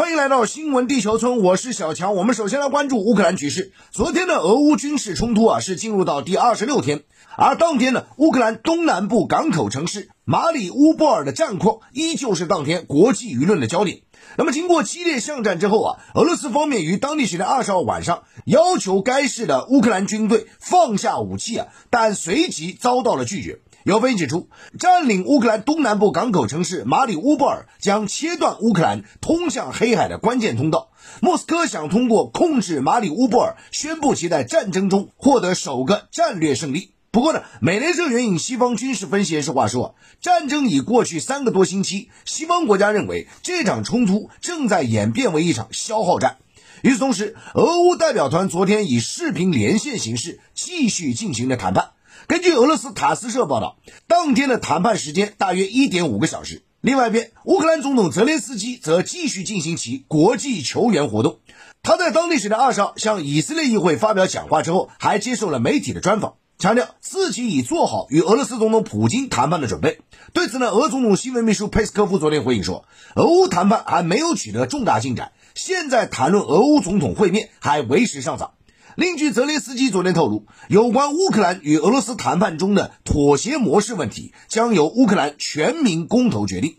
欢迎来到新闻地球村，我是小强。我们首先来关注乌克兰局势。昨天的俄乌军事冲突啊，是进入到第二十六天，而当天呢，乌克兰东南部港口城市马里乌波尔的战况依旧是当天国际舆论的焦点。那么，经过激烈巷战之后啊，俄罗斯方面于当地时间二十号晚上要求该市的乌克兰军队放下武器啊，但随即遭到了拒绝。有分析指出，占领乌克兰东南部港口城市马里乌波尔将切断乌克兰通向黑海的关键通道。莫斯科想通过控制马里乌波尔，宣布其在战争中获得首个战略胜利。不过呢，美联社援引西方军事分析人士话说，战争已过去三个多星期，西方国家认为这场冲突正在演变为一场消耗战。与此同时，俄乌代表团昨天以视频连线形式继续进行了谈判。根据俄罗斯塔斯社报道，当天的谈判时间大约一点五个小时。另外一边，乌克兰总统泽连斯基则继续进行其国际求援活动。他在当地时间二十号向以色列议会发表讲话之后，还接受了媒体的专访，强调自己已做好与俄罗斯总统普京谈判的准备。对此呢，俄总统新闻秘书佩斯科夫昨天回应说，俄乌谈判还没有取得重大进展，现在谈论俄乌总统会面还为时尚早。另据泽连斯基昨天透露，有关乌克兰与俄罗斯谈判中的妥协模式问题，将由乌克兰全民公投决定。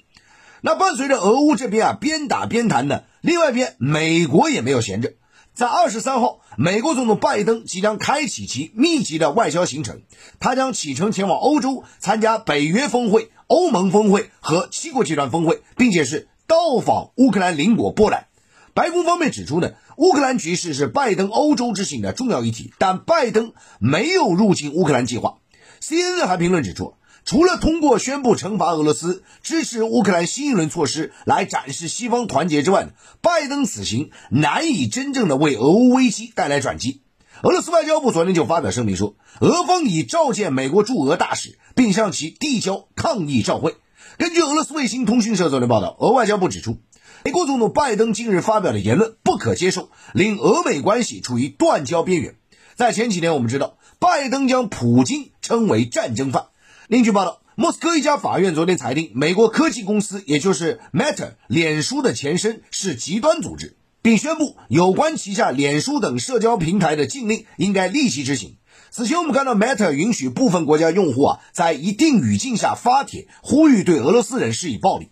那伴随着俄乌这边啊边打边谈的，另外一边美国也没有闲着。在二十三号，美国总统拜登即将开启其密集的外交行程，他将启程前往欧洲参加北约峰会、欧盟峰会和七国集团峰会，并且是到访乌克兰邻国波兰。白宫方面指出呢，乌克兰局势是拜登欧洲之行的重要议题，但拜登没有入境乌克兰计划。CNN 还评论指出，除了通过宣布惩罚俄罗斯、支持乌克兰新一轮措施来展示西方团结之外，拜登此行难以真正的为俄乌危机带来转机。俄罗斯外交部昨天就发表声明说，俄方已召见美国驻俄大使，并向其递交抗议照会。根据俄罗斯卫星通讯社昨天报道，俄外交部指出。美国总统拜登近日发表的言论不可接受，令俄美关系处于断交边缘。在前几年，我们知道拜登将普京称为战争犯。另据报道，莫斯科一家法院昨天裁定，美国科技公司也就是 Meta 脸书的前身是极端组织，并宣布有关旗下脸书等社交平台的禁令应该立即执行。此前我们看到 Meta 允许部分国家用户啊在一定语境下发帖，呼吁对俄罗斯人施以暴力。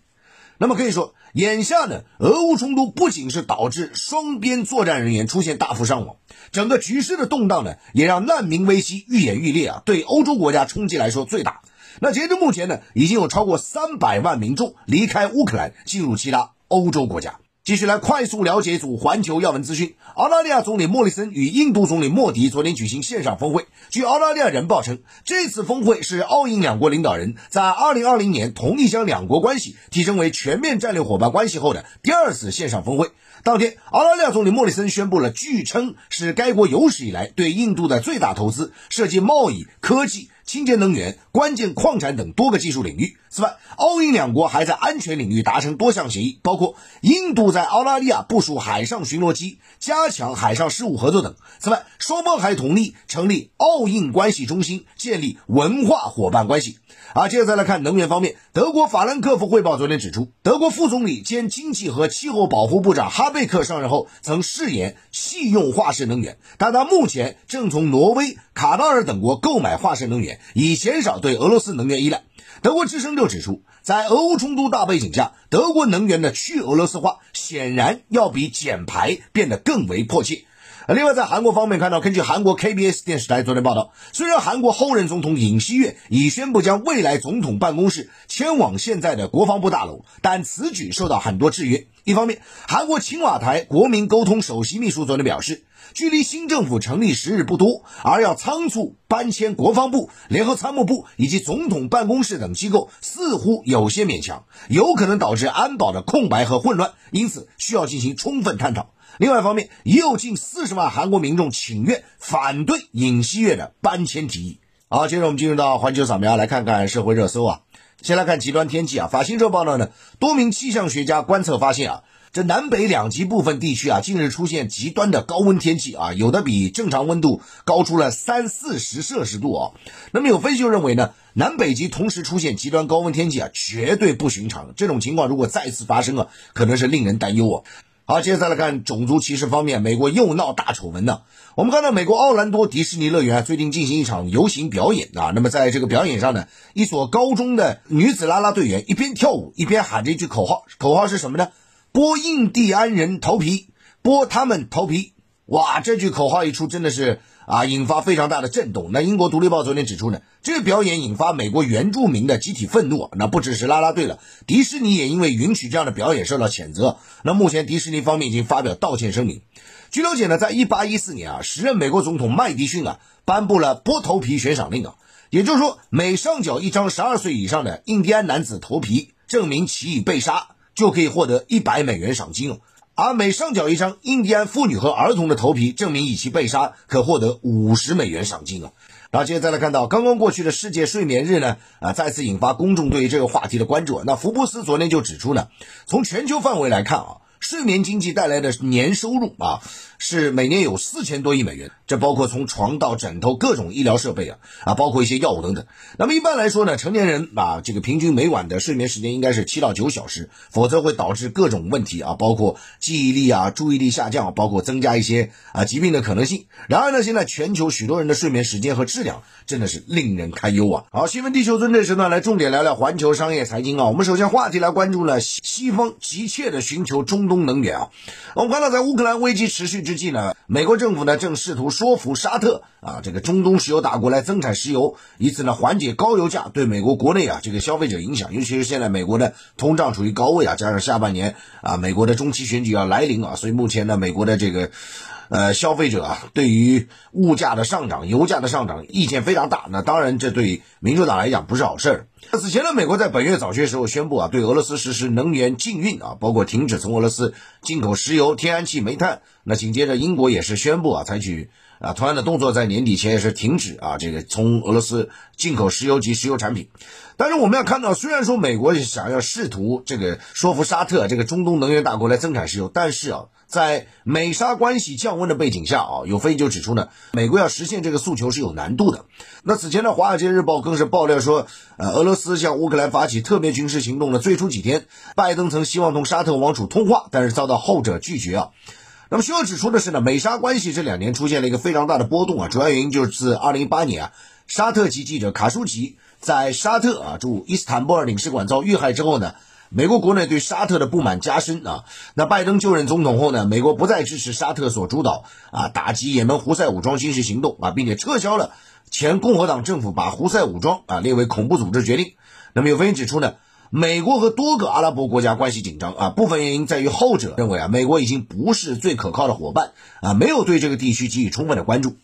那么可以说。眼下呢，俄乌冲突不仅是导致双边作战人员出现大幅伤亡，整个局势的动荡呢，也让难民危机愈演愈烈啊，对欧洲国家冲击来说最大。那截至目前呢，已经有超过三百万民众离开乌克兰，进入其他欧洲国家。继续来快速了解一组环球要闻资讯。澳大利亚总理莫里森与印度总理莫迪昨天举行线上峰会。据澳大利亚人报称，这次峰会是澳印两国领导人在2020年同意将两国关系提升为全面战略伙伴关系后的第二次线上峰会。当天，澳大利亚总理莫里森宣布了据称是该国有史以来对印度的最大投资，涉及贸易、科技。清洁能源、关键矿产等多个技术领域。此外，澳印两国还在安全领域达成多项协议，包括印度在澳大利亚部署海上巡逻机、加强海上事务合作等。此外，双方还同意成立澳印关系中心，建立文化伙伴关系。啊，接着再来看能源方面，德国法兰克福汇报昨天指出，德国副总理兼经济和气候保护部长哈贝克上任后曾誓言弃用化石能源，但他目前正从挪威、卡塔尔等国购买化石能源，以减少对俄罗斯能源依赖。德国之声就指出，在俄乌冲突大背景下，德国能源的去俄罗斯化显然要比减排变得更为迫切。另外，在韩国方面看到，根据韩国 KBS 电视台昨天报道，虽然韩国后任总统尹锡悦已宣布将未来总统办公室迁往现在的国防部大楼，但此举受到很多制约。一方面，韩国青瓦台国民沟通首席秘书昨天表示，距离新政府成立时日不多，而要仓促搬迁国防部、联合参谋部以及总统办公室等机构，似乎有些勉强，有可能导致安保的空白和混乱，因此需要进行充分探讨。另外一方面，也有近四十万韩国民众请愿反对尹锡悦的搬迁提议。好，接着我们进入到环球扫描，来看看社会热搜啊。先来看极端天气啊。法新社报道呢，多名气象学家观测发现啊，这南北两极部分地区啊，近日出现极端的高温天气啊，有的比正常温度高出了三四十摄氏度啊。那么有分析就认为呢，南北极同时出现极端高温天气啊，绝对不寻常。这种情况如果再次发生啊，可能是令人担忧啊。好，接下来看种族歧视方面，美国又闹大丑闻呢。我们看到美国奥兰多迪士尼乐园最近进行一场游行表演啊，那么在这个表演上呢，一所高中的女子啦啦队员一边跳舞一边喊着一句口号，口号是什么呢？剥印第安人头皮，剥他们头皮。哇，这句口号一出，真的是。啊，引发非常大的震动。那英国《独立报》昨天指出呢，这个表演引发美国原住民的集体愤怒。那不只是啦啦队了，迪士尼也因为允许这样的表演受到谴责。那目前迪士尼方面已经发表道歉声明。据了解呢，在一八一四年啊，时任美国总统麦迪逊啊颁布了剥头皮悬赏令啊，也就是说，每上缴一张十二岁以上的印第安男子头皮，证明其已被杀，就可以获得一百美元赏金哦。而每上缴一张印第安妇女和儿童的头皮，证明以其被杀，可获得五十美元赏金啊！然后接着再来看到，刚刚过去的世界睡眠日呢，啊，再次引发公众对于这个话题的关注。那福布斯昨天就指出呢，从全球范围来看啊。睡眠经济带来的年收入啊，是每年有四千多亿美元，这包括从床到枕头各种医疗设备啊啊，包括一些药物等等。那么一般来说呢，成年人啊，这个平均每晚的睡眠时间应该是七到九小时，否则会导致各种问题啊，包括记忆力啊、注意力下降，包括增加一些啊疾病的可能性。然而呢，现在全球许多人的睡眠时间和质量真的是令人堪忧啊。好，新闻地球村这时段来重点聊聊环球商业财经啊。我们首先话题来关注了西方急切的寻求中。东能源啊，我们看到在乌克兰危机持续之际呢，美国政府呢正试图说服沙特啊这个中东石油大国来增产石油，以此呢缓解高油价对美国国内啊这个消费者影响。尤其是现在美国的通胀处于高位啊，加上下半年啊美国的中期选举要来临啊，所以目前呢美国的这个。呃，消费者啊，对于物价的上涨、油价的上涨意见非常大。那当然，这对民主党来讲不是好事儿。此前呢，美国在本月早些时候宣布啊，对俄罗斯实施能源禁运啊，包括停止从俄罗斯进口石油、天然气、煤炭。那紧接着，英国也是宣布啊，采取啊同样的动作，在年底前也是停止啊这个从俄罗斯进口石油及石油产品。但是我们要看到，虽然说美国想要试图这个说服沙特这个中东能源大国来增产石油，但是啊。在美沙关系降温的背景下啊，有分析就指出呢，美国要实现这个诉求是有难度的。那此前的《华尔街日报》更是爆料说，呃，俄罗斯向乌克兰发起特别军事行动的最初几天，拜登曾希望同沙特王储通话，但是遭到后者拒绝啊。那么需要指出的是呢，美沙关系这两年出现了一个非常大的波动啊，主要原因就是自2018年啊，沙特籍记者卡舒吉在沙特啊驻伊斯坦布尔领事馆遭遇害之后呢。美国国内对沙特的不满加深啊，那拜登就任总统后呢，美国不再支持沙特所主导啊打击也门胡塞武装军事行动啊，并且撤销了前共和党政府把胡塞武装啊列为恐怖组织决定。那么有分析指出呢，美国和多个阿拉伯国家关系紧张啊，部分原因在于后者认为啊，美国已经不是最可靠的伙伴啊，没有对这个地区给予充分的关注。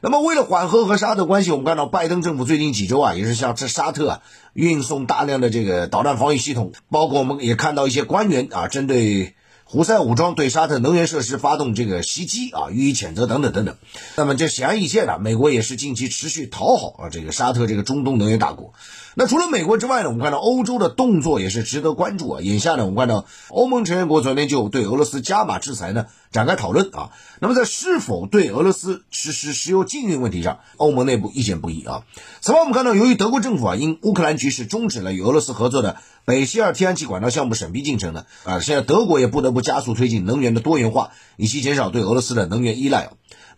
那么，为了缓和和沙特关系，我们看到拜登政府最近几周啊，也是向这沙特啊运送大量的这个导弹防御系统，包括我们也看到一些官员啊，针对胡塞武装对沙特能源设施发动这个袭击啊，予以谴责等等等等。那么，这显而易见的，美国也是近期持续讨好啊这个沙特这个中东能源大国。那除了美国之外呢，我们看到欧洲的动作也是值得关注啊。眼下呢，我们看到欧盟成员国昨天就对俄罗斯加码制裁呢展开讨论啊。那么在是否对俄罗斯实施石油禁运问题上，欧盟内部意见不一啊。此外，我们看到由于德国政府啊因乌克兰局势终止了与俄罗斯合作的北溪二天然气管道项目审批进程呢啊，现在德国也不得不加速推进能源的多元化，以及减少对俄罗斯的能源依赖。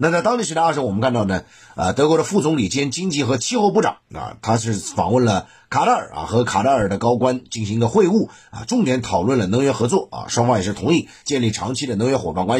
那在当地时间二十，我们看到呢，啊，德国的副总理兼经济和气候部长啊，他是访问了卡塔尔啊，和卡塔尔的高官进行一个会晤啊，重点讨论了能源合作啊，双方也是同意建立长期的能源伙伴关系。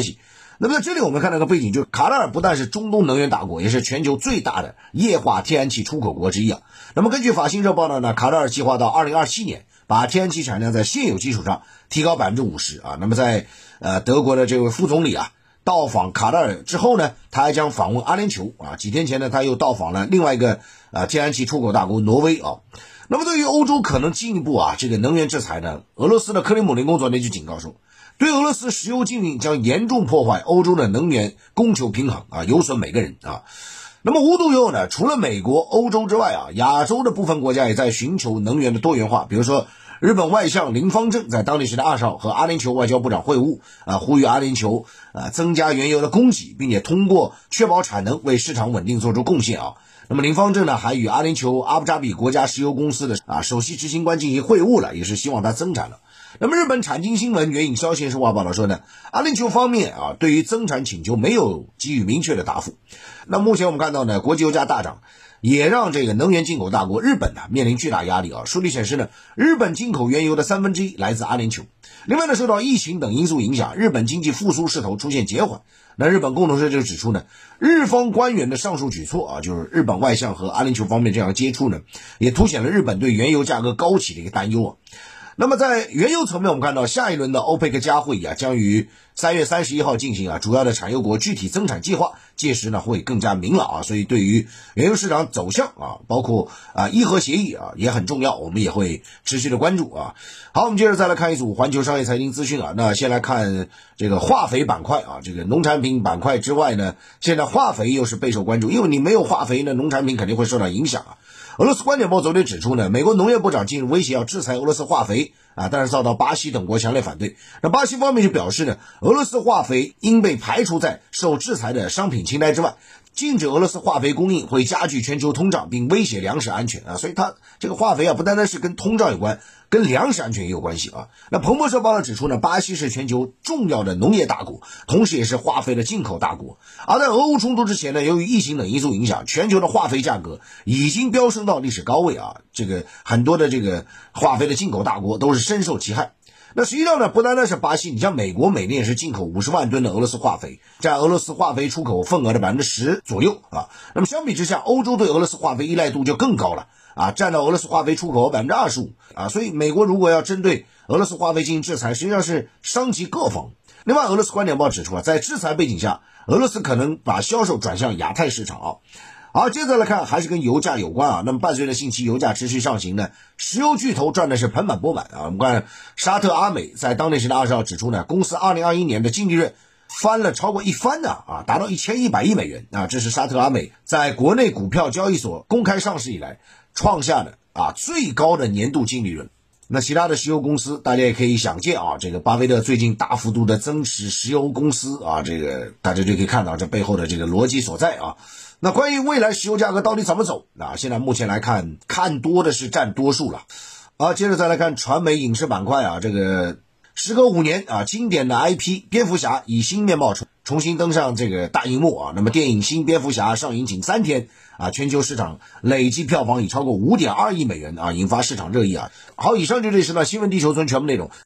那么在这里我们看到个背景，就是卡塔尔不但是中东能源大国，也是全球最大的液化天然气出口国之一啊。那么根据法新社报道呢，卡塔尔计划到二零二七年把天然气产量在现有基础上提高百分之五十啊。那么在呃德国的这位副总理啊。到访卡塔尔之后呢，他还将访问阿联酋啊。几天前呢，他又到访了另外一个啊天然气出口大国挪威啊。那么对于欧洲可能进一步啊这个能源制裁呢，俄罗斯的克里姆林宫昨天就警告说，对俄罗斯石油禁运将严重破坏欧洲的能源供求平衡啊，有损每个人啊。那么无独有偶呢，除了美国、欧洲之外啊，亚洲的部分国家也在寻求能源的多元化，比如说。日本外相林方正在当地时间二十号和阿联酋外交部长会晤，啊，呼吁阿联酋啊增加原油的供给，并且通过确保产能为市场稳定做出贡献啊。那么林方正呢还与阿联酋阿布扎比国家石油公司的啊首席执行官进行会晤了，也是希望它增产了。那么日本产经新闻援引消息人士报道说呢，阿联酋方面啊对于增产请求没有给予明确的答复。那目前我们看到呢，国际油价大涨。也让这个能源进口大国日本呢面临巨大压力啊。数据显示呢，日本进口原油的三分之一来自阿联酋。另外呢，受到疫情等因素影响，日本经济复苏势头出现减缓。那日本共同社就指出呢，日方官员的上述举措啊，就是日本外相和阿联酋方面这样接触呢，也凸显了日本对原油价格高企的一个担忧啊。那么在原油层面，我们看到下一轮的欧佩克加会议啊，将于三月三十一号进行啊，主要的产油国具体增产计划，届时呢会更加明朗啊，所以对于原油市场走向啊，包括啊伊核协议啊也很重要，我们也会持续的关注啊。好，我们接着再来看一组环球商业财经资讯啊，那先来看这个化肥板块啊，这个农产品板块之外呢，现在化肥又是备受关注，因为你没有化肥呢，农产品肯定会受到影响啊。俄罗斯观点报昨天指出呢，美国农业部长近日威胁要制裁俄罗斯化肥啊，但是遭到巴西等国强烈反对。那巴西方面就表示呢，俄罗斯化肥应被排除在受制裁的商品清单之外。禁止俄罗斯化肥供应会加剧全球通胀，并威胁粮食安全啊！所以它这个化肥啊，不单单是跟通胀有关，跟粮食安全也有关系啊。那彭博社报道指出呢，巴西是全球重要的农业大国，同时也是化肥的进口大国。而在俄乌冲突之前呢，由于疫情等因素影响，全球的化肥价格已经飙升到历史高位啊！这个很多的这个化肥的进口大国都是深受其害。那实际上呢，不单单是巴西，你像美国每年也是进口五十万吨的俄罗斯化肥，占俄罗斯化肥出口份额的百分之十左右啊。那么相比之下，欧洲对俄罗斯化肥依赖度就更高了啊，占到俄罗斯化肥出口百分之二十五啊。所以美国如果要针对俄罗斯化肥进行制裁，实际上是伤及各方。另外，俄罗斯观点报指出啊，在制裁背景下，俄罗斯可能把销售转向亚太市场啊。好，接着来看，还是跟油价有关啊。那么伴随着近期油价持续上行呢，石油巨头赚的是盆满钵满啊。我们看沙特阿美在当地时间二十号指出呢，公司二零二一年的净利润翻了超过一番呢啊，达到一千一百亿美元啊，这是沙特阿美在国内股票交易所公开上市以来创下的啊最高的年度净利润。那其他的石油公司，大家也可以想见啊，这个巴菲特最近大幅度的增持石油公司啊，这个大家就可以看到这背后的这个逻辑所在啊。那关于未来石油价格到底怎么走？那现在目前来看，看多的是占多数了。好，接着再来看传媒影视板块啊，这个时隔五年啊，经典的 IP 蝙蝠侠以新面貌出重新登上这个大荧幕啊。那么电影《新蝙蝠侠》上映仅三天啊，全球市场累计票房已超过五点二亿美元啊，引发市场热议啊。好，以上就这是呢新闻地球村全部内容。